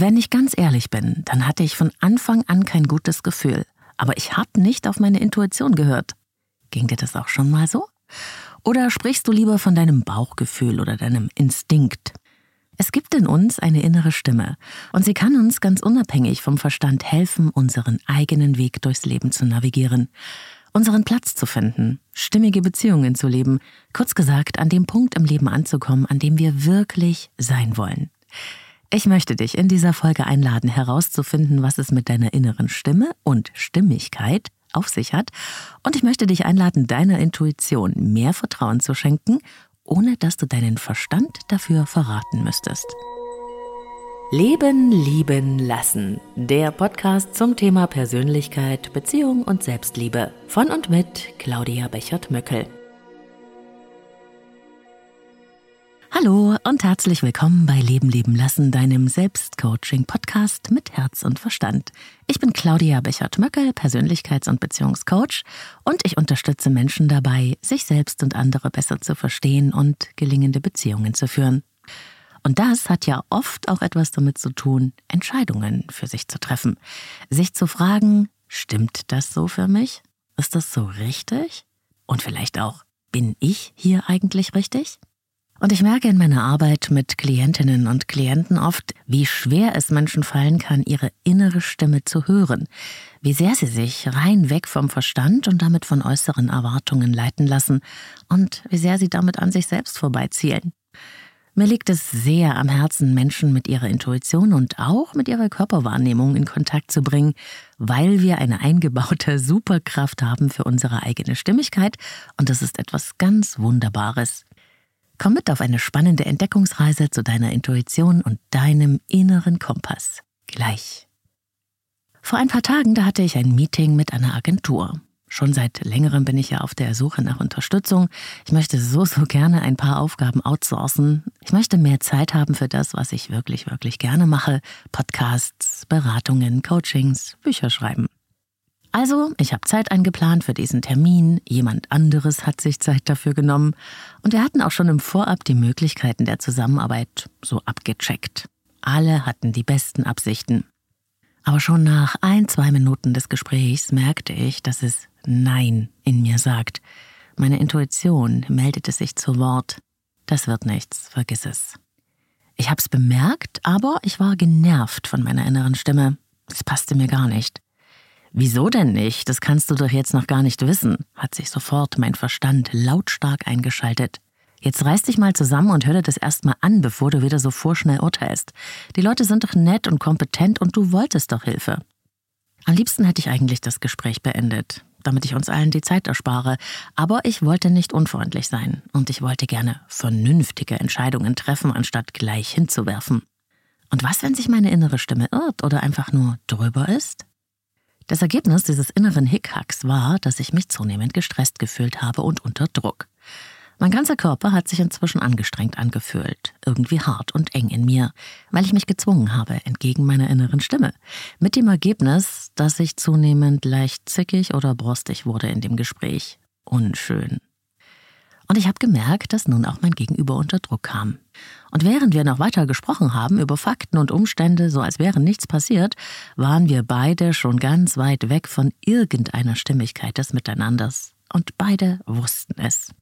Wenn ich ganz ehrlich bin, dann hatte ich von Anfang an kein gutes Gefühl, aber ich habe nicht auf meine Intuition gehört. Ging dir das auch schon mal so? Oder sprichst du lieber von deinem Bauchgefühl oder deinem Instinkt? Es gibt in uns eine innere Stimme und sie kann uns ganz unabhängig vom Verstand helfen, unseren eigenen Weg durchs Leben zu navigieren, unseren Platz zu finden, stimmige Beziehungen zu leben, kurz gesagt an dem Punkt im Leben anzukommen, an dem wir wirklich sein wollen. Ich möchte dich in dieser Folge einladen, herauszufinden, was es mit deiner inneren Stimme und Stimmigkeit auf sich hat. Und ich möchte dich einladen, deiner Intuition mehr Vertrauen zu schenken ohne dass du deinen Verstand dafür verraten müsstest. Leben, lieben, lassen. Der Podcast zum Thema Persönlichkeit, Beziehung und Selbstliebe. Von und mit Claudia Bechert-Möckel. Hallo und herzlich willkommen bei Leben leben lassen, deinem Selbstcoaching-Podcast mit Herz und Verstand. Ich bin Claudia Bechert-Möckel, Persönlichkeits- und Beziehungscoach und ich unterstütze Menschen dabei, sich selbst und andere besser zu verstehen und gelingende Beziehungen zu führen. Und das hat ja oft auch etwas damit zu tun, Entscheidungen für sich zu treffen. Sich zu fragen, stimmt das so für mich? Ist das so richtig? Und vielleicht auch, bin ich hier eigentlich richtig? Und ich merke in meiner Arbeit mit Klientinnen und Klienten oft, wie schwer es Menschen fallen kann, ihre innere Stimme zu hören, wie sehr sie sich rein weg vom Verstand und damit von äußeren Erwartungen leiten lassen und wie sehr sie damit an sich selbst vorbeizielen. Mir liegt es sehr am Herzen, Menschen mit ihrer Intuition und auch mit ihrer Körperwahrnehmung in Kontakt zu bringen, weil wir eine eingebaute Superkraft haben für unsere eigene Stimmigkeit und das ist etwas ganz Wunderbares. Komm mit auf eine spannende Entdeckungsreise zu deiner Intuition und deinem inneren Kompass. Gleich. Vor ein paar Tagen, da hatte ich ein Meeting mit einer Agentur. Schon seit längerem bin ich ja auf der Suche nach Unterstützung. Ich möchte so, so gerne ein paar Aufgaben outsourcen. Ich möchte mehr Zeit haben für das, was ich wirklich, wirklich gerne mache. Podcasts, Beratungen, Coachings, Bücher schreiben. Also, ich habe Zeit eingeplant für diesen Termin, jemand anderes hat sich Zeit dafür genommen und wir hatten auch schon im Vorab die Möglichkeiten der Zusammenarbeit so abgecheckt. Alle hatten die besten Absichten. Aber schon nach ein, zwei Minuten des Gesprächs merkte ich, dass es Nein in mir sagt. Meine Intuition meldete sich zu Wort. Das wird nichts, vergiss es. Ich hab's bemerkt, aber ich war genervt von meiner inneren Stimme. Es passte mir gar nicht. Wieso denn nicht? Das kannst du doch jetzt noch gar nicht wissen, hat sich sofort mein Verstand lautstark eingeschaltet. Jetzt reiß dich mal zusammen und hör dir das erstmal an, bevor du wieder so vorschnell urteilst. Die Leute sind doch nett und kompetent und du wolltest doch Hilfe. Am liebsten hätte ich eigentlich das Gespräch beendet, damit ich uns allen die Zeit erspare, aber ich wollte nicht unfreundlich sein und ich wollte gerne vernünftige Entscheidungen treffen, anstatt gleich hinzuwerfen. Und was, wenn sich meine innere Stimme irrt oder einfach nur drüber ist? Das Ergebnis dieses inneren Hickhacks war, dass ich mich zunehmend gestresst gefühlt habe und unter Druck. Mein ganzer Körper hat sich inzwischen angestrengt angefühlt, irgendwie hart und eng in mir, weil ich mich gezwungen habe, entgegen meiner inneren Stimme. Mit dem Ergebnis, dass ich zunehmend leicht zickig oder brostig wurde in dem Gespräch. Unschön. Und ich habe gemerkt, dass nun auch mein Gegenüber unter Druck kam. Und während wir noch weiter gesprochen haben über Fakten und Umstände, so als wäre nichts passiert, waren wir beide schon ganz weit weg von irgendeiner Stimmigkeit des Miteinanders. Und beide wussten es.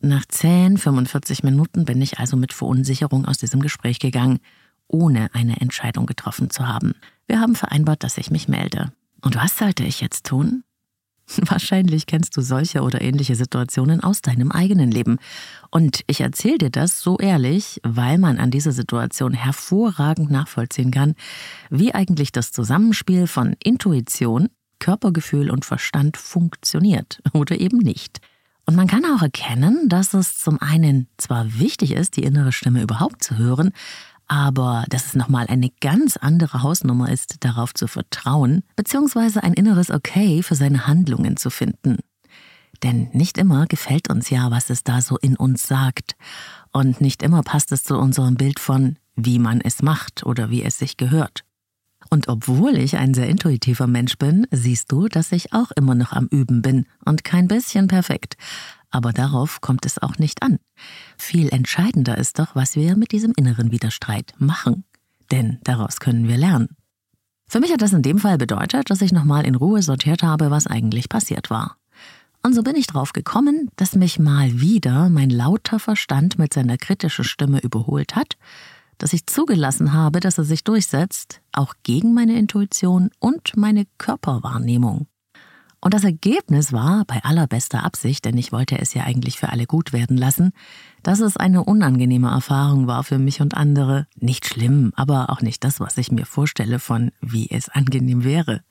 Nach 10, 45 Minuten bin ich also mit Verunsicherung aus diesem Gespräch gegangen, ohne eine Entscheidung getroffen zu haben. Wir haben vereinbart, dass ich mich melde. Und was sollte ich jetzt tun? Wahrscheinlich kennst du solche oder ähnliche Situationen aus deinem eigenen Leben. Und ich erzähle dir das so ehrlich, weil man an dieser Situation hervorragend nachvollziehen kann, wie eigentlich das Zusammenspiel von Intuition, Körpergefühl und Verstand funktioniert oder eben nicht. Und man kann auch erkennen, dass es zum einen zwar wichtig ist, die innere Stimme überhaupt zu hören, aber dass es nochmal eine ganz andere Hausnummer ist, darauf zu vertrauen, beziehungsweise ein inneres Okay für seine Handlungen zu finden. Denn nicht immer gefällt uns ja, was es da so in uns sagt. Und nicht immer passt es zu unserem Bild von, wie man es macht oder wie es sich gehört. Und obwohl ich ein sehr intuitiver Mensch bin, siehst du, dass ich auch immer noch am Üben bin und kein bisschen perfekt. Aber darauf kommt es auch nicht an. Viel entscheidender ist doch, was wir mit diesem inneren Widerstreit machen. denn daraus können wir lernen. Für mich hat das in dem Fall bedeutet, dass ich nochmal in Ruhe sortiert habe, was eigentlich passiert war. Und so bin ich drauf gekommen, dass mich mal wieder mein lauter Verstand mit seiner kritischen Stimme überholt hat, dass ich zugelassen habe, dass er sich durchsetzt, auch gegen meine Intuition und meine Körperwahrnehmung. Und das Ergebnis war, bei allerbester Absicht, denn ich wollte es ja eigentlich für alle gut werden lassen, dass es eine unangenehme Erfahrung war für mich und andere. Nicht schlimm, aber auch nicht das, was ich mir vorstelle von, wie es angenehm wäre.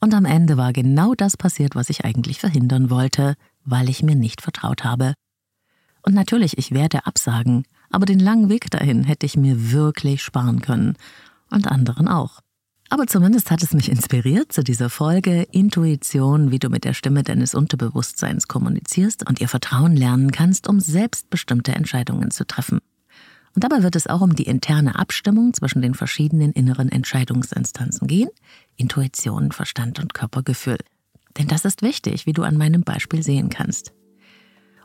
Und am Ende war genau das passiert, was ich eigentlich verhindern wollte, weil ich mir nicht vertraut habe. Und natürlich, ich werde absagen, aber den langen Weg dahin hätte ich mir wirklich sparen können. Und anderen auch. Aber zumindest hat es mich inspiriert zu dieser Folge Intuition, wie du mit der Stimme deines Unterbewusstseins kommunizierst und ihr Vertrauen lernen kannst, um selbstbestimmte Entscheidungen zu treffen. Und dabei wird es auch um die interne Abstimmung zwischen den verschiedenen inneren Entscheidungsinstanzen gehen, Intuition, Verstand und Körpergefühl. Denn das ist wichtig, wie du an meinem Beispiel sehen kannst.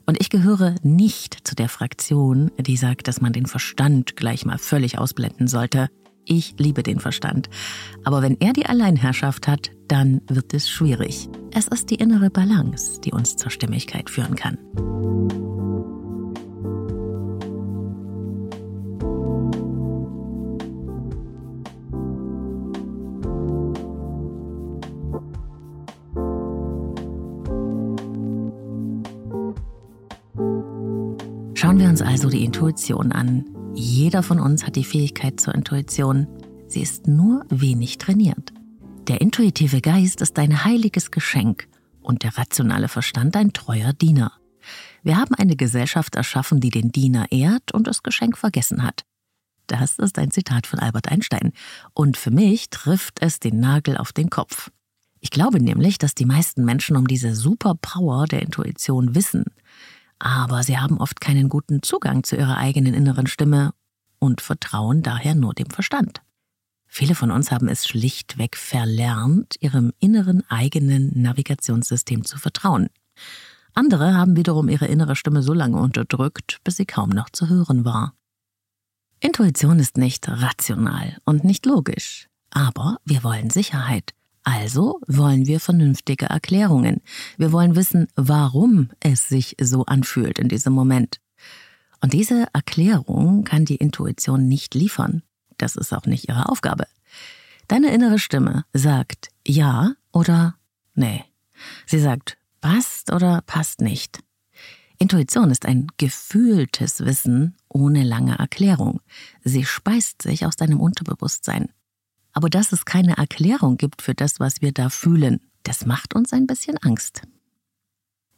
Und ich gehöre nicht zu der Fraktion, die sagt, dass man den Verstand gleich mal völlig ausblenden sollte. Ich liebe den Verstand. Aber wenn er die Alleinherrschaft hat, dann wird es schwierig. Es ist die innere Balance, die uns zur Stimmigkeit führen kann. Schauen wir uns also die Intuition an, jeder von uns hat die Fähigkeit zur Intuition. Sie ist nur wenig trainiert. Der intuitive Geist ist ein heiliges Geschenk und der rationale Verstand ein treuer Diener. Wir haben eine Gesellschaft erschaffen, die den Diener ehrt und das Geschenk vergessen hat. Das ist ein Zitat von Albert Einstein. Und für mich trifft es den Nagel auf den Kopf. Ich glaube nämlich, dass die meisten Menschen um diese Superpower der Intuition wissen aber sie haben oft keinen guten Zugang zu ihrer eigenen inneren Stimme und vertrauen daher nur dem Verstand. Viele von uns haben es schlichtweg verlernt, ihrem inneren eigenen Navigationssystem zu vertrauen. Andere haben wiederum ihre innere Stimme so lange unterdrückt, bis sie kaum noch zu hören war. Intuition ist nicht rational und nicht logisch, aber wir wollen Sicherheit. Also wollen wir vernünftige Erklärungen. Wir wollen wissen, warum es sich so anfühlt in diesem Moment. Und diese Erklärung kann die Intuition nicht liefern. Das ist auch nicht ihre Aufgabe. Deine innere Stimme sagt ja oder nee. Sie sagt passt oder passt nicht. Intuition ist ein gefühltes Wissen ohne lange Erklärung. Sie speist sich aus deinem Unterbewusstsein. Aber dass es keine Erklärung gibt für das, was wir da fühlen, das macht uns ein bisschen Angst.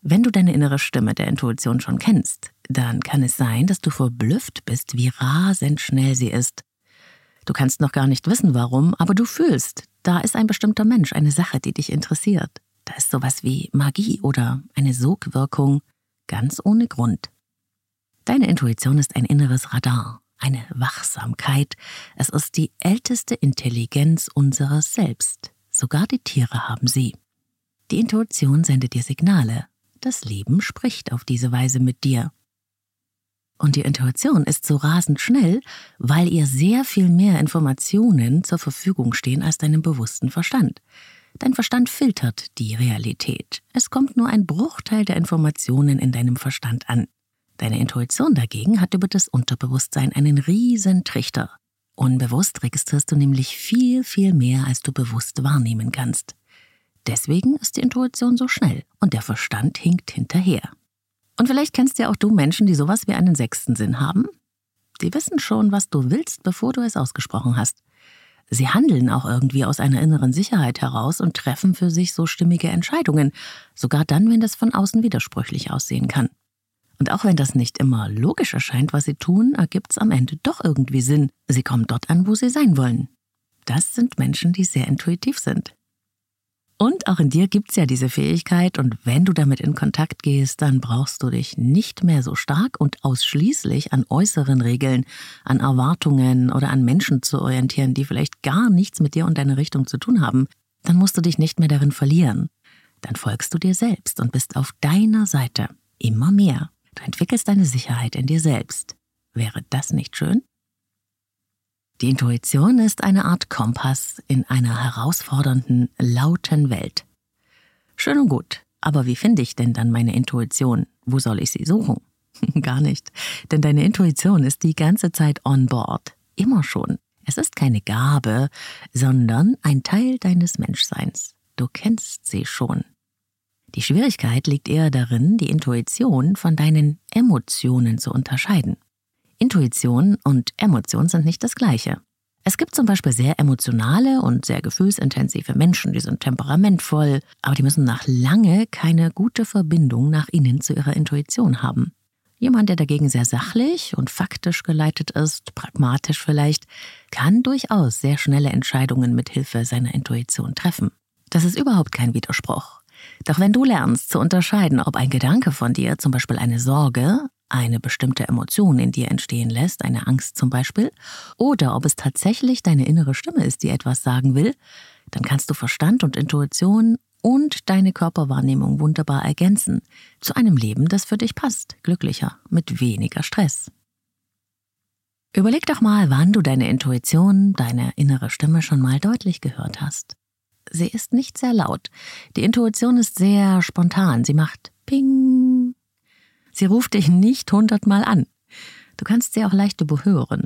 Wenn du deine innere Stimme der Intuition schon kennst, dann kann es sein, dass du verblüfft bist, wie rasend schnell sie ist. Du kannst noch gar nicht wissen, warum, aber du fühlst, da ist ein bestimmter Mensch, eine Sache, die dich interessiert. Da ist sowas wie Magie oder eine Sogwirkung, ganz ohne Grund. Deine Intuition ist ein inneres Radar, eine Wachsamkeit. Es ist die älteste Intelligenz unseres Selbst. Sogar die Tiere haben sie. Die Intuition sendet dir Signale. Das Leben spricht auf diese Weise mit dir. Und die Intuition ist so rasend schnell, weil ihr sehr viel mehr Informationen zur Verfügung stehen als deinem bewussten Verstand. Dein Verstand filtert die Realität. Es kommt nur ein Bruchteil der Informationen in deinem Verstand an. Deine Intuition dagegen hat über das Unterbewusstsein einen riesen Trichter. Unbewusst registrierst du nämlich viel, viel mehr, als du bewusst wahrnehmen kannst. Deswegen ist die Intuition so schnell und der Verstand hinkt hinterher. Und vielleicht kennst ja auch du Menschen, die sowas wie einen sechsten Sinn haben. Die wissen schon, was du willst, bevor du es ausgesprochen hast. Sie handeln auch irgendwie aus einer inneren Sicherheit heraus und treffen für sich so stimmige Entscheidungen, sogar dann, wenn das von außen widersprüchlich aussehen kann. Und auch wenn das nicht immer logisch erscheint, was sie tun, ergibt es am Ende doch irgendwie Sinn. Sie kommen dort an, wo sie sein wollen. Das sind Menschen, die sehr intuitiv sind. Und auch in dir gibt's ja diese Fähigkeit, und wenn du damit in Kontakt gehst, dann brauchst du dich nicht mehr so stark und ausschließlich an äußeren Regeln, an Erwartungen oder an Menschen zu orientieren, die vielleicht gar nichts mit dir und deiner Richtung zu tun haben. Dann musst du dich nicht mehr darin verlieren. Dann folgst du dir selbst und bist auf deiner Seite. Immer mehr. Du entwickelst deine Sicherheit in dir selbst. Wäre das nicht schön? Die Intuition ist eine Art Kompass in einer herausfordernden, lauten Welt. Schön und gut, aber wie finde ich denn dann meine Intuition? Wo soll ich sie suchen? Gar nicht, denn deine Intuition ist die ganze Zeit on board, immer schon. Es ist keine Gabe, sondern ein Teil deines Menschseins. Du kennst sie schon. Die Schwierigkeit liegt eher darin, die Intuition von deinen Emotionen zu unterscheiden. Intuition und Emotion sind nicht das gleiche. Es gibt zum Beispiel sehr emotionale und sehr gefühlsintensive Menschen, die sind temperamentvoll, aber die müssen nach lange keine gute Verbindung nach innen zu ihrer Intuition haben. Jemand, der dagegen sehr sachlich und faktisch geleitet ist, pragmatisch vielleicht, kann durchaus sehr schnelle Entscheidungen mit Hilfe seiner Intuition treffen. Das ist überhaupt kein Widerspruch. Doch wenn du lernst zu unterscheiden, ob ein Gedanke von dir, zum Beispiel eine Sorge, eine bestimmte Emotion in dir entstehen lässt, eine Angst zum Beispiel, oder ob es tatsächlich deine innere Stimme ist, die etwas sagen will, dann kannst du Verstand und Intuition und deine Körperwahrnehmung wunderbar ergänzen zu einem Leben, das für dich passt, glücklicher, mit weniger Stress. Überleg doch mal, wann du deine Intuition, deine innere Stimme schon mal deutlich gehört hast. Sie ist nicht sehr laut. Die Intuition ist sehr spontan. Sie macht Ping, Sie ruft dich nicht hundertmal an. Du kannst sie auch leicht überhören.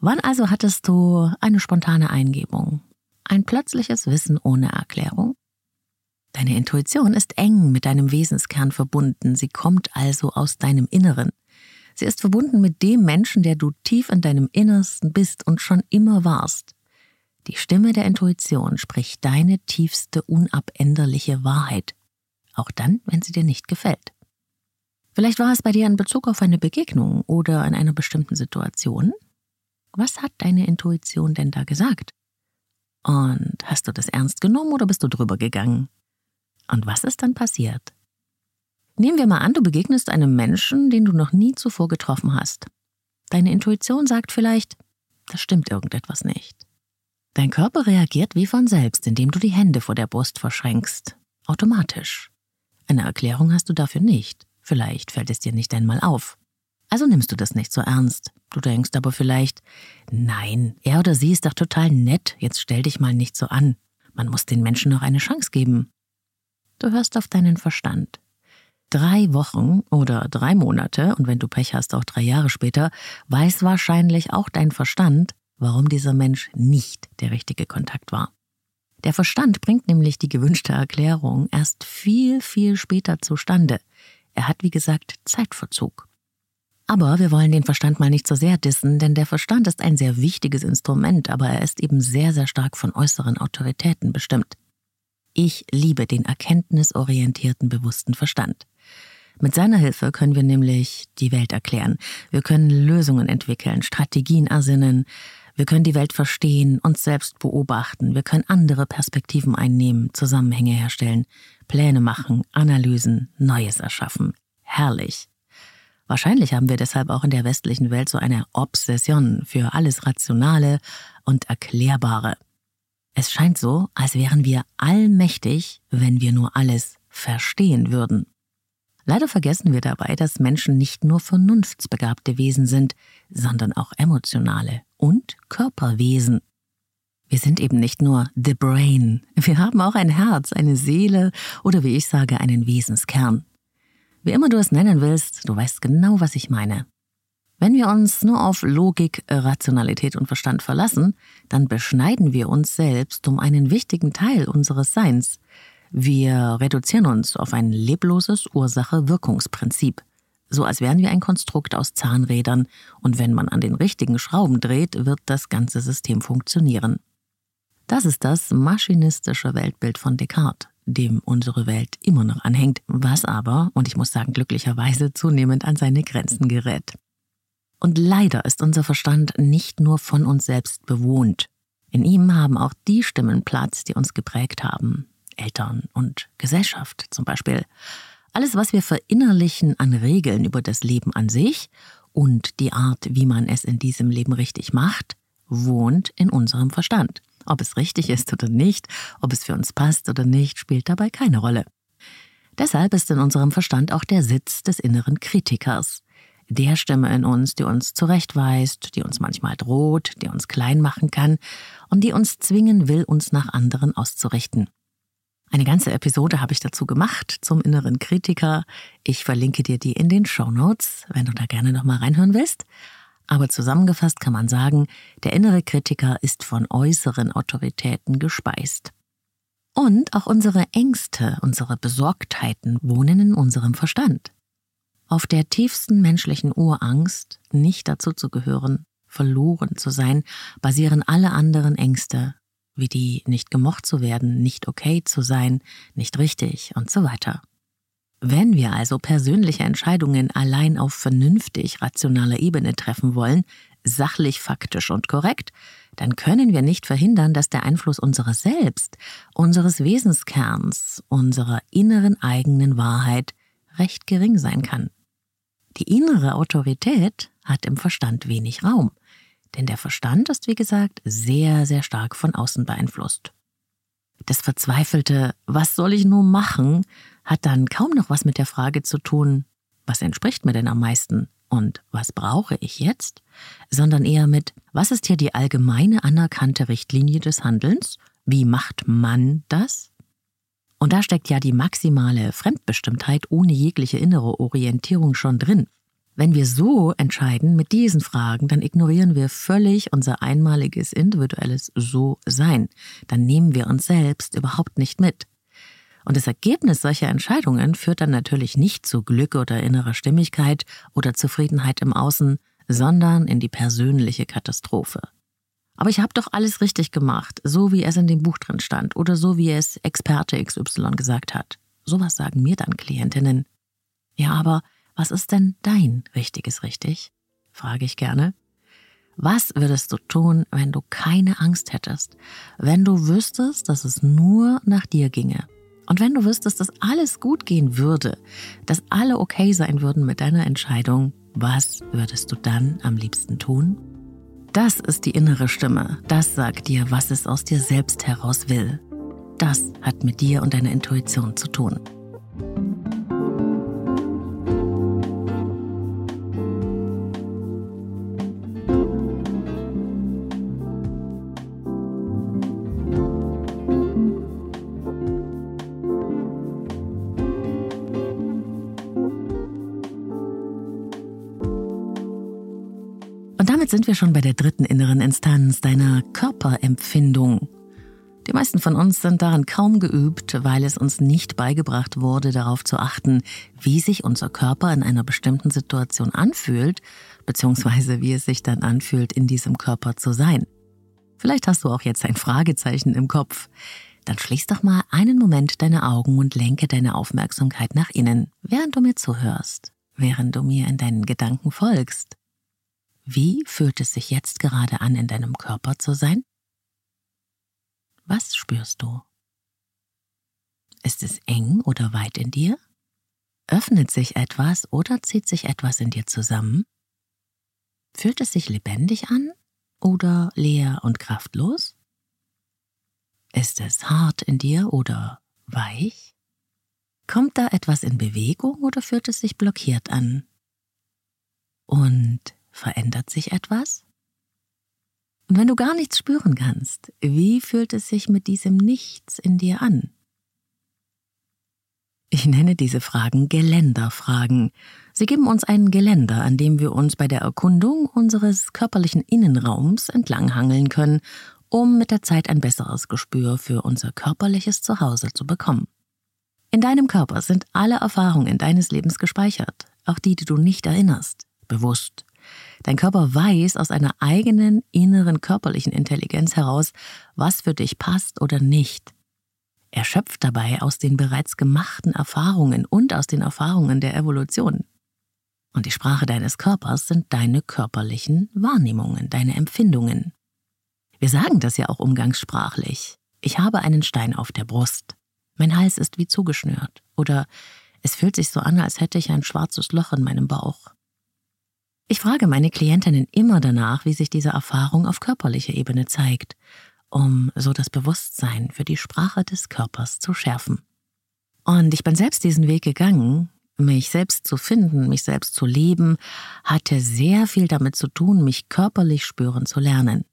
Wann also hattest du eine spontane Eingebung? Ein plötzliches Wissen ohne Erklärung? Deine Intuition ist eng mit deinem Wesenskern verbunden. Sie kommt also aus deinem Inneren. Sie ist verbunden mit dem Menschen, der du tief in deinem Innersten bist und schon immer warst. Die Stimme der Intuition spricht deine tiefste, unabänderliche Wahrheit. Auch dann, wenn sie dir nicht gefällt. Vielleicht war es bei dir in Bezug auf eine Begegnung oder in einer bestimmten Situation. Was hat deine Intuition denn da gesagt? Und hast du das ernst genommen oder bist du drüber gegangen? Und was ist dann passiert? Nehmen wir mal an, du begegnest einem Menschen, den du noch nie zuvor getroffen hast. Deine Intuition sagt vielleicht, da stimmt irgendetwas nicht. Dein Körper reagiert wie von selbst, indem du die Hände vor der Brust verschränkst. Automatisch. Eine Erklärung hast du dafür nicht. Vielleicht fällt es dir nicht einmal auf. Also nimmst du das nicht so ernst. Du denkst aber vielleicht, nein, er oder sie ist doch total nett, jetzt stell dich mal nicht so an. Man muss den Menschen noch eine Chance geben. Du hörst auf deinen Verstand. Drei Wochen oder drei Monate, und wenn du Pech hast, auch drei Jahre später, weiß wahrscheinlich auch dein Verstand, warum dieser Mensch nicht der richtige Kontakt war. Der Verstand bringt nämlich die gewünschte Erklärung erst viel, viel später zustande. Er hat, wie gesagt, Zeitverzug. Aber wir wollen den Verstand mal nicht so sehr dissen, denn der Verstand ist ein sehr wichtiges Instrument, aber er ist eben sehr, sehr stark von äußeren Autoritäten bestimmt. Ich liebe den erkenntnisorientierten, bewussten Verstand. Mit seiner Hilfe können wir nämlich die Welt erklären. Wir können Lösungen entwickeln, Strategien ersinnen. Wir können die Welt verstehen, uns selbst beobachten. Wir können andere Perspektiven einnehmen, Zusammenhänge herstellen. Pläne machen, Analysen, Neues erschaffen. Herrlich. Wahrscheinlich haben wir deshalb auch in der westlichen Welt so eine Obsession für alles Rationale und Erklärbare. Es scheint so, als wären wir allmächtig, wenn wir nur alles verstehen würden. Leider vergessen wir dabei, dass Menschen nicht nur vernunftsbegabte Wesen sind, sondern auch emotionale und Körperwesen. Wir sind eben nicht nur the brain, wir haben auch ein Herz, eine Seele oder wie ich sage, einen Wesenskern. Wie immer du es nennen willst, du weißt genau, was ich meine. Wenn wir uns nur auf Logik, Rationalität und Verstand verlassen, dann beschneiden wir uns selbst um einen wichtigen Teil unseres Seins. Wir reduzieren uns auf ein lebloses Ursache-Wirkungsprinzip, so als wären wir ein Konstrukt aus Zahnrädern, und wenn man an den richtigen Schrauben dreht, wird das ganze System funktionieren. Das ist das maschinistische Weltbild von Descartes, dem unsere Welt immer noch anhängt, was aber, und ich muss sagen glücklicherweise, zunehmend an seine Grenzen gerät. Und leider ist unser Verstand nicht nur von uns selbst bewohnt. In ihm haben auch die Stimmen Platz, die uns geprägt haben. Eltern und Gesellschaft zum Beispiel. Alles, was wir verinnerlichen an Regeln über das Leben an sich und die Art, wie man es in diesem Leben richtig macht, wohnt in unserem Verstand. Ob es richtig ist oder nicht, ob es für uns passt oder nicht, spielt dabei keine Rolle. Deshalb ist in unserem Verstand auch der Sitz des inneren Kritikers. der Stimme in uns, die uns zurechtweist, die uns manchmal droht, die uns klein machen kann und die uns zwingen will, uns nach anderen auszurichten. Eine ganze Episode habe ich dazu gemacht zum inneren Kritiker. Ich verlinke dir die in den Show Notes, wenn du da gerne nochmal reinhören willst. Aber zusammengefasst kann man sagen, der innere Kritiker ist von äußeren Autoritäten gespeist. Und auch unsere Ängste, unsere Besorgtheiten wohnen in unserem Verstand. Auf der tiefsten menschlichen Urangst, nicht dazu zu gehören, verloren zu sein, basieren alle anderen Ängste, wie die nicht gemocht zu werden, nicht okay zu sein, nicht richtig und so weiter. Wenn wir also persönliche Entscheidungen allein auf vernünftig rationaler Ebene treffen wollen, sachlich, faktisch und korrekt, dann können wir nicht verhindern, dass der Einfluss unseres Selbst, unseres Wesenskerns, unserer inneren eigenen Wahrheit recht gering sein kann. Die innere Autorität hat im Verstand wenig Raum, denn der Verstand ist, wie gesagt, sehr, sehr stark von außen beeinflusst. Das verzweifelte Was soll ich nur machen hat dann kaum noch was mit der Frage zu tun, was entspricht mir denn am meisten und was brauche ich jetzt, sondern eher mit Was ist hier die allgemeine anerkannte Richtlinie des Handelns? Wie macht man das? Und da steckt ja die maximale Fremdbestimmtheit ohne jegliche innere Orientierung schon drin. Wenn wir so entscheiden mit diesen Fragen, dann ignorieren wir völlig unser einmaliges individuelles So-Sein. Dann nehmen wir uns selbst überhaupt nicht mit. Und das Ergebnis solcher Entscheidungen führt dann natürlich nicht zu Glück oder innerer Stimmigkeit oder Zufriedenheit im Außen, sondern in die persönliche Katastrophe. Aber ich habe doch alles richtig gemacht, so wie es in dem Buch drin stand oder so wie es Experte XY gesagt hat. Sowas sagen mir dann Klientinnen. Ja, aber was ist denn dein richtiges richtig? frage ich gerne. Was würdest du tun, wenn du keine Angst hättest, wenn du wüsstest, dass es nur nach dir ginge? Und wenn du wüsstest, dass alles gut gehen würde, dass alle okay sein würden mit deiner Entscheidung, was würdest du dann am liebsten tun? Das ist die innere Stimme. Das sagt dir, was es aus dir selbst heraus will. Das hat mit dir und deiner Intuition zu tun. Wir schon bei der dritten inneren Instanz, deiner Körperempfindung. Die meisten von uns sind daran kaum geübt, weil es uns nicht beigebracht wurde, darauf zu achten, wie sich unser Körper in einer bestimmten Situation anfühlt, beziehungsweise wie es sich dann anfühlt, in diesem Körper zu sein. Vielleicht hast du auch jetzt ein Fragezeichen im Kopf. Dann schließ doch mal einen Moment deine Augen und lenke deine Aufmerksamkeit nach innen, während du mir zuhörst, während du mir in deinen Gedanken folgst. Wie fühlt es sich jetzt gerade an, in deinem Körper zu sein? Was spürst du? Ist es eng oder weit in dir? Öffnet sich etwas oder zieht sich etwas in dir zusammen? Fühlt es sich lebendig an oder leer und kraftlos? Ist es hart in dir oder weich? Kommt da etwas in Bewegung oder fühlt es sich blockiert an? Verändert sich etwas? Und wenn du gar nichts spüren kannst, wie fühlt es sich mit diesem Nichts in dir an? Ich nenne diese Fragen Geländerfragen. Sie geben uns ein Geländer, an dem wir uns bei der Erkundung unseres körperlichen Innenraums entlanghangeln können, um mit der Zeit ein besseres Gespür für unser körperliches Zuhause zu bekommen. In deinem Körper sind alle Erfahrungen deines Lebens gespeichert, auch die, die du nicht erinnerst, bewusst Dein Körper weiß aus einer eigenen inneren körperlichen Intelligenz heraus, was für dich passt oder nicht. Er schöpft dabei aus den bereits gemachten Erfahrungen und aus den Erfahrungen der Evolution. Und die Sprache deines Körpers sind deine körperlichen Wahrnehmungen, deine Empfindungen. Wir sagen das ja auch umgangssprachlich. Ich habe einen Stein auf der Brust. Mein Hals ist wie zugeschnürt. Oder es fühlt sich so an, als hätte ich ein schwarzes Loch in meinem Bauch. Ich frage meine Klientinnen immer danach, wie sich diese Erfahrung auf körperlicher Ebene zeigt, um so das Bewusstsein für die Sprache des Körpers zu schärfen. Und ich bin selbst diesen Weg gegangen, mich selbst zu finden, mich selbst zu leben, hatte sehr viel damit zu tun, mich körperlich spüren zu lernen.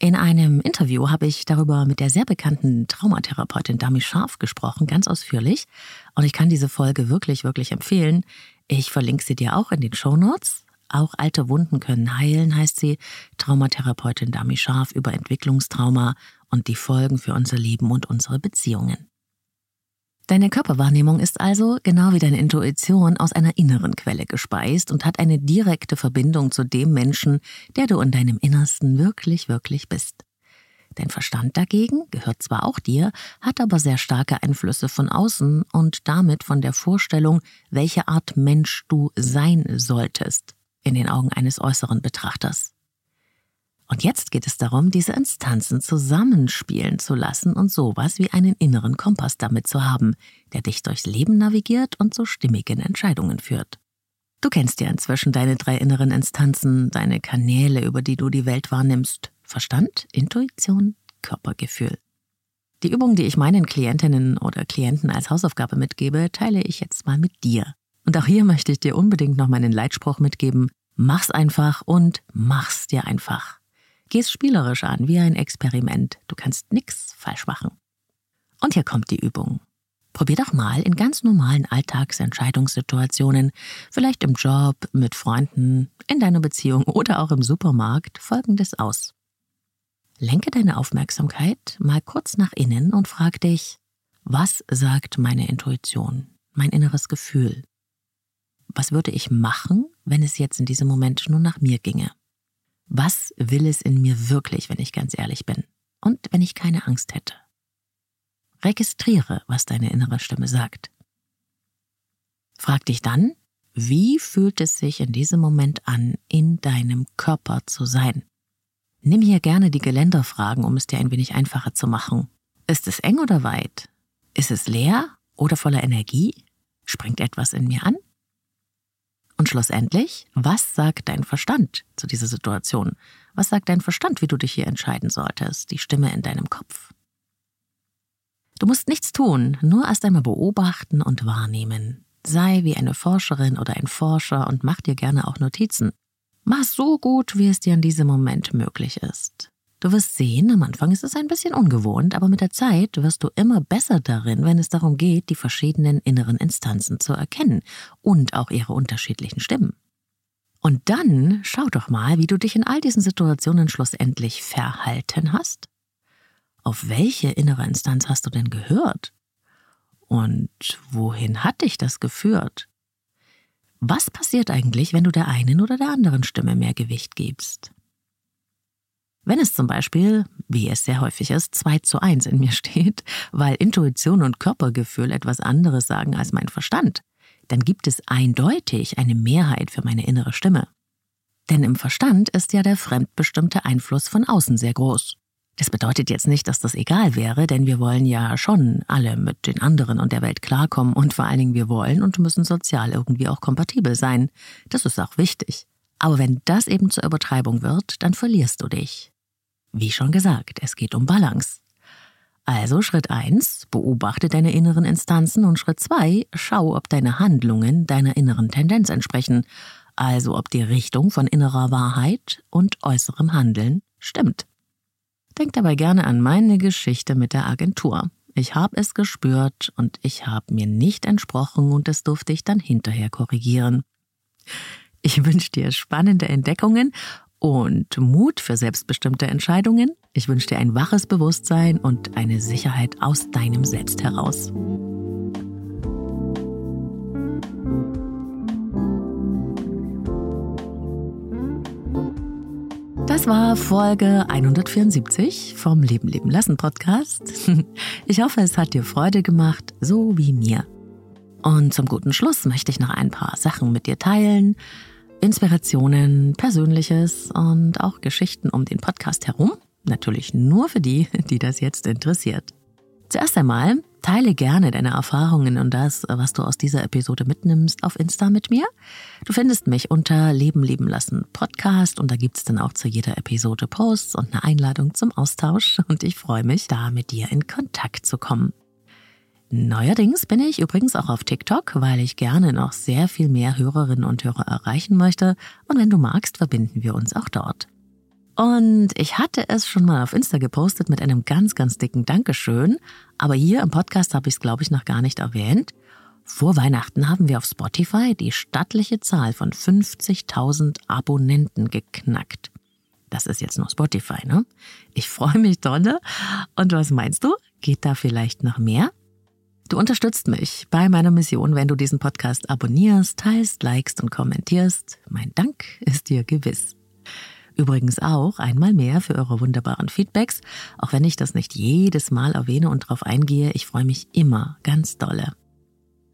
In einem Interview habe ich darüber mit der sehr bekannten Traumatherapeutin Dami Scharf gesprochen, ganz ausführlich. Und ich kann diese Folge wirklich, wirklich empfehlen. Ich verlinke sie dir auch in den Show Notes. Auch alte Wunden können heilen, heißt sie. Traumatherapeutin Dami Scharf über Entwicklungstrauma und die Folgen für unser Leben und unsere Beziehungen. Deine Körperwahrnehmung ist also, genau wie deine Intuition, aus einer inneren Quelle gespeist und hat eine direkte Verbindung zu dem Menschen, der du in deinem Innersten wirklich, wirklich bist. Dein Verstand dagegen gehört zwar auch dir, hat aber sehr starke Einflüsse von außen und damit von der Vorstellung, welche Art Mensch du sein solltest, in den Augen eines äußeren Betrachters. Und jetzt geht es darum, diese Instanzen zusammenspielen zu lassen und sowas wie einen inneren Kompass damit zu haben, der dich durchs Leben navigiert und zu stimmigen Entscheidungen führt. Du kennst ja inzwischen deine drei inneren Instanzen, deine Kanäle, über die du die Welt wahrnimmst. Verstand, Intuition, Körpergefühl. Die Übung, die ich meinen Klientinnen oder Klienten als Hausaufgabe mitgebe, teile ich jetzt mal mit dir. Und auch hier möchte ich dir unbedingt noch meinen Leitspruch mitgeben. Mach's einfach und mach's dir einfach. Geh's spielerisch an, wie ein Experiment. Du kannst nix falsch machen. Und hier kommt die Übung. Probier doch mal in ganz normalen Alltagsentscheidungssituationen, vielleicht im Job, mit Freunden, in deiner Beziehung oder auch im Supermarkt, Folgendes aus. Lenke deine Aufmerksamkeit mal kurz nach innen und frag dich, was sagt meine Intuition, mein inneres Gefühl? Was würde ich machen, wenn es jetzt in diesem Moment nur nach mir ginge? Was will es in mir wirklich, wenn ich ganz ehrlich bin? Und wenn ich keine Angst hätte? Registriere, was deine innere Stimme sagt. Frag dich dann, wie fühlt es sich in diesem Moment an, in deinem Körper zu sein? Nimm hier gerne die Geländerfragen, um es dir ein wenig einfacher zu machen. Ist es eng oder weit? Ist es leer oder voller Energie? Springt etwas in mir an? Und schlussendlich, was sagt dein Verstand zu dieser Situation? Was sagt dein Verstand, wie du dich hier entscheiden solltest? Die Stimme in deinem Kopf. Du musst nichts tun, nur erst einmal beobachten und wahrnehmen. Sei wie eine Forscherin oder ein Forscher und mach dir gerne auch Notizen. Mach so gut, wie es dir in diesem Moment möglich ist. Du wirst sehen, am Anfang ist es ein bisschen ungewohnt, aber mit der Zeit wirst du immer besser darin, wenn es darum geht, die verschiedenen inneren Instanzen zu erkennen und auch ihre unterschiedlichen Stimmen. Und dann schau doch mal, wie du dich in all diesen Situationen schlussendlich verhalten hast. Auf welche innere Instanz hast du denn gehört? Und wohin hat dich das geführt? Was passiert eigentlich, wenn du der einen oder der anderen Stimme mehr Gewicht gibst? Wenn es zum Beispiel, wie es sehr häufig ist, 2 zu 1 in mir steht, weil Intuition und Körpergefühl etwas anderes sagen als mein Verstand, dann gibt es eindeutig eine Mehrheit für meine innere Stimme. Denn im Verstand ist ja der fremdbestimmte Einfluss von außen sehr groß. Das bedeutet jetzt nicht, dass das egal wäre, denn wir wollen ja schon alle mit den anderen und der Welt klarkommen und vor allen Dingen wir wollen und müssen sozial irgendwie auch kompatibel sein. Das ist auch wichtig. Aber wenn das eben zur Übertreibung wird, dann verlierst du dich. Wie schon gesagt, es geht um Balance. Also Schritt 1, beobachte deine inneren Instanzen und Schritt 2, schau, ob deine Handlungen deiner inneren Tendenz entsprechen, also ob die Richtung von innerer Wahrheit und äußerem Handeln stimmt. Denk dabei gerne an meine Geschichte mit der Agentur. Ich habe es gespürt und ich habe mir nicht entsprochen und das durfte ich dann hinterher korrigieren. Ich wünsche dir spannende Entdeckungen und Mut für selbstbestimmte Entscheidungen. Ich wünsche dir ein waches Bewusstsein und eine Sicherheit aus deinem Selbst heraus. Das war Folge 174 vom Leben leben lassen Podcast. Ich hoffe, es hat dir Freude gemacht, so wie mir. Und zum guten Schluss möchte ich noch ein paar Sachen mit dir teilen. Inspirationen, Persönliches und auch Geschichten um den Podcast herum. Natürlich nur für die, die das jetzt interessiert. Zuerst einmal teile gerne deine Erfahrungen und das, was du aus dieser Episode mitnimmst, auf Insta mit mir. Du findest mich unter Leben leben lassen Podcast und da gibt's dann auch zu jeder Episode Posts und eine Einladung zum Austausch und ich freue mich, da mit dir in Kontakt zu kommen. Neuerdings bin ich übrigens auch auf TikTok, weil ich gerne noch sehr viel mehr Hörerinnen und Hörer erreichen möchte. Und wenn du magst, verbinden wir uns auch dort. Und ich hatte es schon mal auf Insta gepostet mit einem ganz, ganz dicken Dankeschön. Aber hier im Podcast habe ich es, glaube ich, noch gar nicht erwähnt. Vor Weihnachten haben wir auf Spotify die stattliche Zahl von 50.000 Abonnenten geknackt. Das ist jetzt nur Spotify, ne? Ich freue mich dolle. Und was meinst du? Geht da vielleicht noch mehr? Du unterstützt mich bei meiner Mission, wenn du diesen Podcast abonnierst, teilst, likest und kommentierst. Mein Dank ist dir gewiss. Übrigens auch einmal mehr für eure wunderbaren Feedbacks, auch wenn ich das nicht jedes Mal erwähne und darauf eingehe, ich freue mich immer ganz dolle.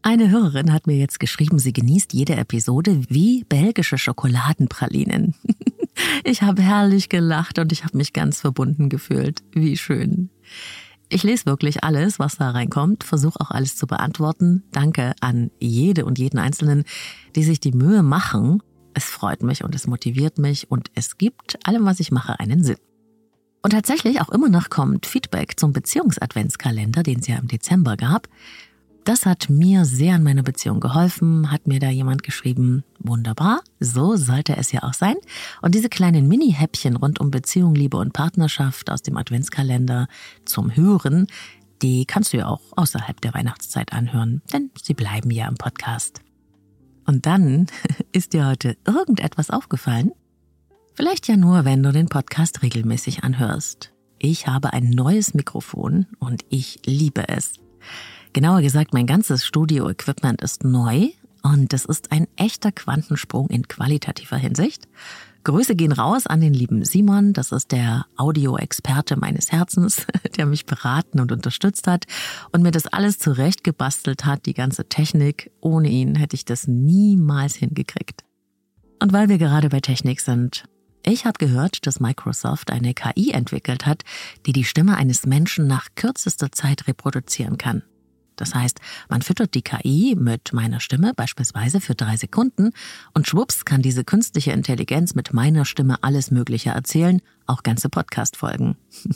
Eine Hörerin hat mir jetzt geschrieben, sie genießt jede Episode wie belgische Schokoladenpralinen. ich habe herrlich gelacht und ich habe mich ganz verbunden gefühlt. Wie schön. Ich lese wirklich alles, was da reinkommt, versuche auch alles zu beantworten. Danke an jede und jeden Einzelnen, die sich die Mühe machen. Es freut mich und es motiviert mich und es gibt allem, was ich mache, einen Sinn. Und tatsächlich auch immer noch kommt Feedback zum Beziehungsadventskalender, den es ja im Dezember gab. Das hat mir sehr in meiner Beziehung geholfen, hat mir da jemand geschrieben, wunderbar, so sollte es ja auch sein. Und diese kleinen Mini-Häppchen rund um Beziehung, Liebe und Partnerschaft aus dem Adventskalender zum Hören, die kannst du ja auch außerhalb der Weihnachtszeit anhören, denn sie bleiben ja im Podcast. Und dann ist dir heute irgendetwas aufgefallen? Vielleicht ja nur, wenn du den Podcast regelmäßig anhörst. Ich habe ein neues Mikrofon und ich liebe es. Genauer gesagt, mein ganzes Studio-Equipment ist neu und es ist ein echter Quantensprung in qualitativer Hinsicht. Grüße gehen raus an den lieben Simon, das ist der Audioexperte meines Herzens, der mich beraten und unterstützt hat und mir das alles zurechtgebastelt hat, die ganze Technik. Ohne ihn hätte ich das niemals hingekriegt. Und weil wir gerade bei Technik sind, ich habe gehört, dass Microsoft eine KI entwickelt hat, die die Stimme eines Menschen nach kürzester Zeit reproduzieren kann. Das heißt, man füttert die KI mit meiner Stimme beispielsweise für drei Sekunden und schwupps kann diese künstliche Intelligenz mit meiner Stimme alles Mögliche erzählen, auch ganze Podcast-Folgen.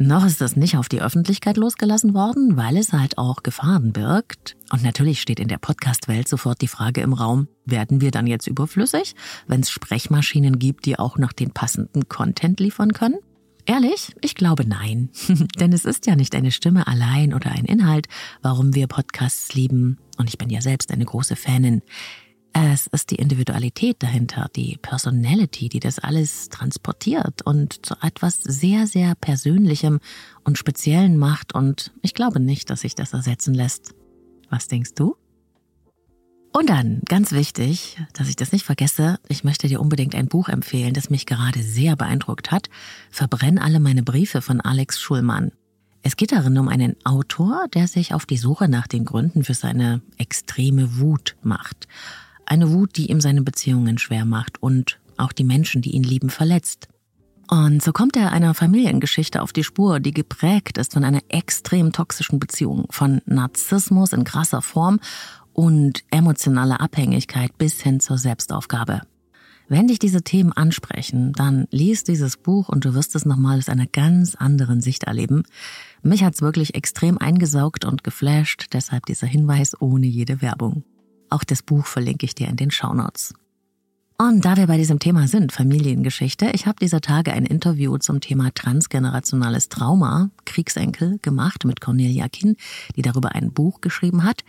Noch ist das nicht auf die Öffentlichkeit losgelassen worden, weil es halt auch Gefahren birgt. Und natürlich steht in der Podcast-Welt sofort die Frage im Raum, werden wir dann jetzt überflüssig, wenn es Sprechmaschinen gibt, die auch noch den passenden Content liefern können? Ehrlich? Ich glaube nein. Denn es ist ja nicht eine Stimme allein oder ein Inhalt, warum wir Podcasts lieben. Und ich bin ja selbst eine große Fanin. Es ist die Individualität dahinter, die Personality, die das alles transportiert und zu etwas sehr, sehr Persönlichem und Speziellen macht. Und ich glaube nicht, dass sich das ersetzen lässt. Was denkst du? Und dann, ganz wichtig, dass ich das nicht vergesse, ich möchte dir unbedingt ein Buch empfehlen, das mich gerade sehr beeindruckt hat. Verbrenn alle meine Briefe von Alex Schulmann. Es geht darin um einen Autor, der sich auf die Suche nach den Gründen für seine extreme Wut macht. Eine Wut, die ihm seine Beziehungen schwer macht und auch die Menschen, die ihn lieben, verletzt. Und so kommt er einer Familiengeschichte auf die Spur, die geprägt ist von einer extrem toxischen Beziehung, von Narzissmus in krasser Form und emotionale Abhängigkeit bis hin zur Selbstaufgabe. Wenn dich diese Themen ansprechen, dann lies dieses Buch und du wirst es nochmal aus einer ganz anderen Sicht erleben. Mich hat's wirklich extrem eingesaugt und geflasht, deshalb dieser Hinweis ohne jede Werbung. Auch das Buch verlinke ich dir in den Shownotes. Und da wir bei diesem Thema sind, Familiengeschichte, ich habe dieser Tage ein Interview zum Thema transgenerationales Trauma, Kriegsenkel, gemacht mit Cornelia Kinn, die darüber ein Buch geschrieben hat.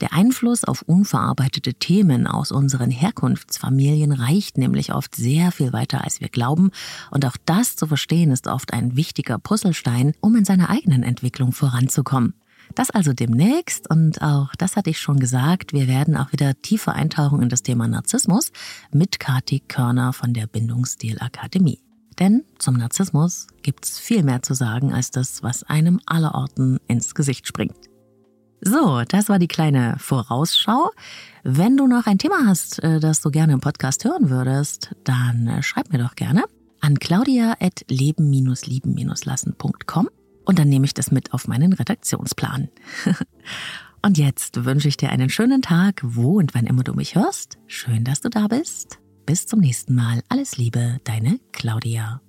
Der Einfluss auf unverarbeitete Themen aus unseren Herkunftsfamilien reicht nämlich oft sehr viel weiter, als wir glauben, und auch das zu verstehen ist oft ein wichtiger Puzzlestein, um in seiner eigenen Entwicklung voranzukommen. Das also demnächst und auch das hatte ich schon gesagt, wir werden auch wieder tiefer eintauchen in das Thema Narzissmus mit Kati Körner von der Bindungsstil Akademie. Denn zum Narzissmus gibt's viel mehr zu sagen als das, was einem allerorten ins Gesicht springt. So, das war die kleine Vorausschau. Wenn du noch ein Thema hast, äh, das du gerne im Podcast hören würdest, dann äh, schreib mir doch gerne an claudia.leben-lieben-lassen.com und dann nehme ich das mit auf meinen Redaktionsplan. und jetzt wünsche ich dir einen schönen Tag, wo und wann immer du mich hörst. Schön, dass du da bist. Bis zum nächsten Mal. Alles Liebe, deine Claudia.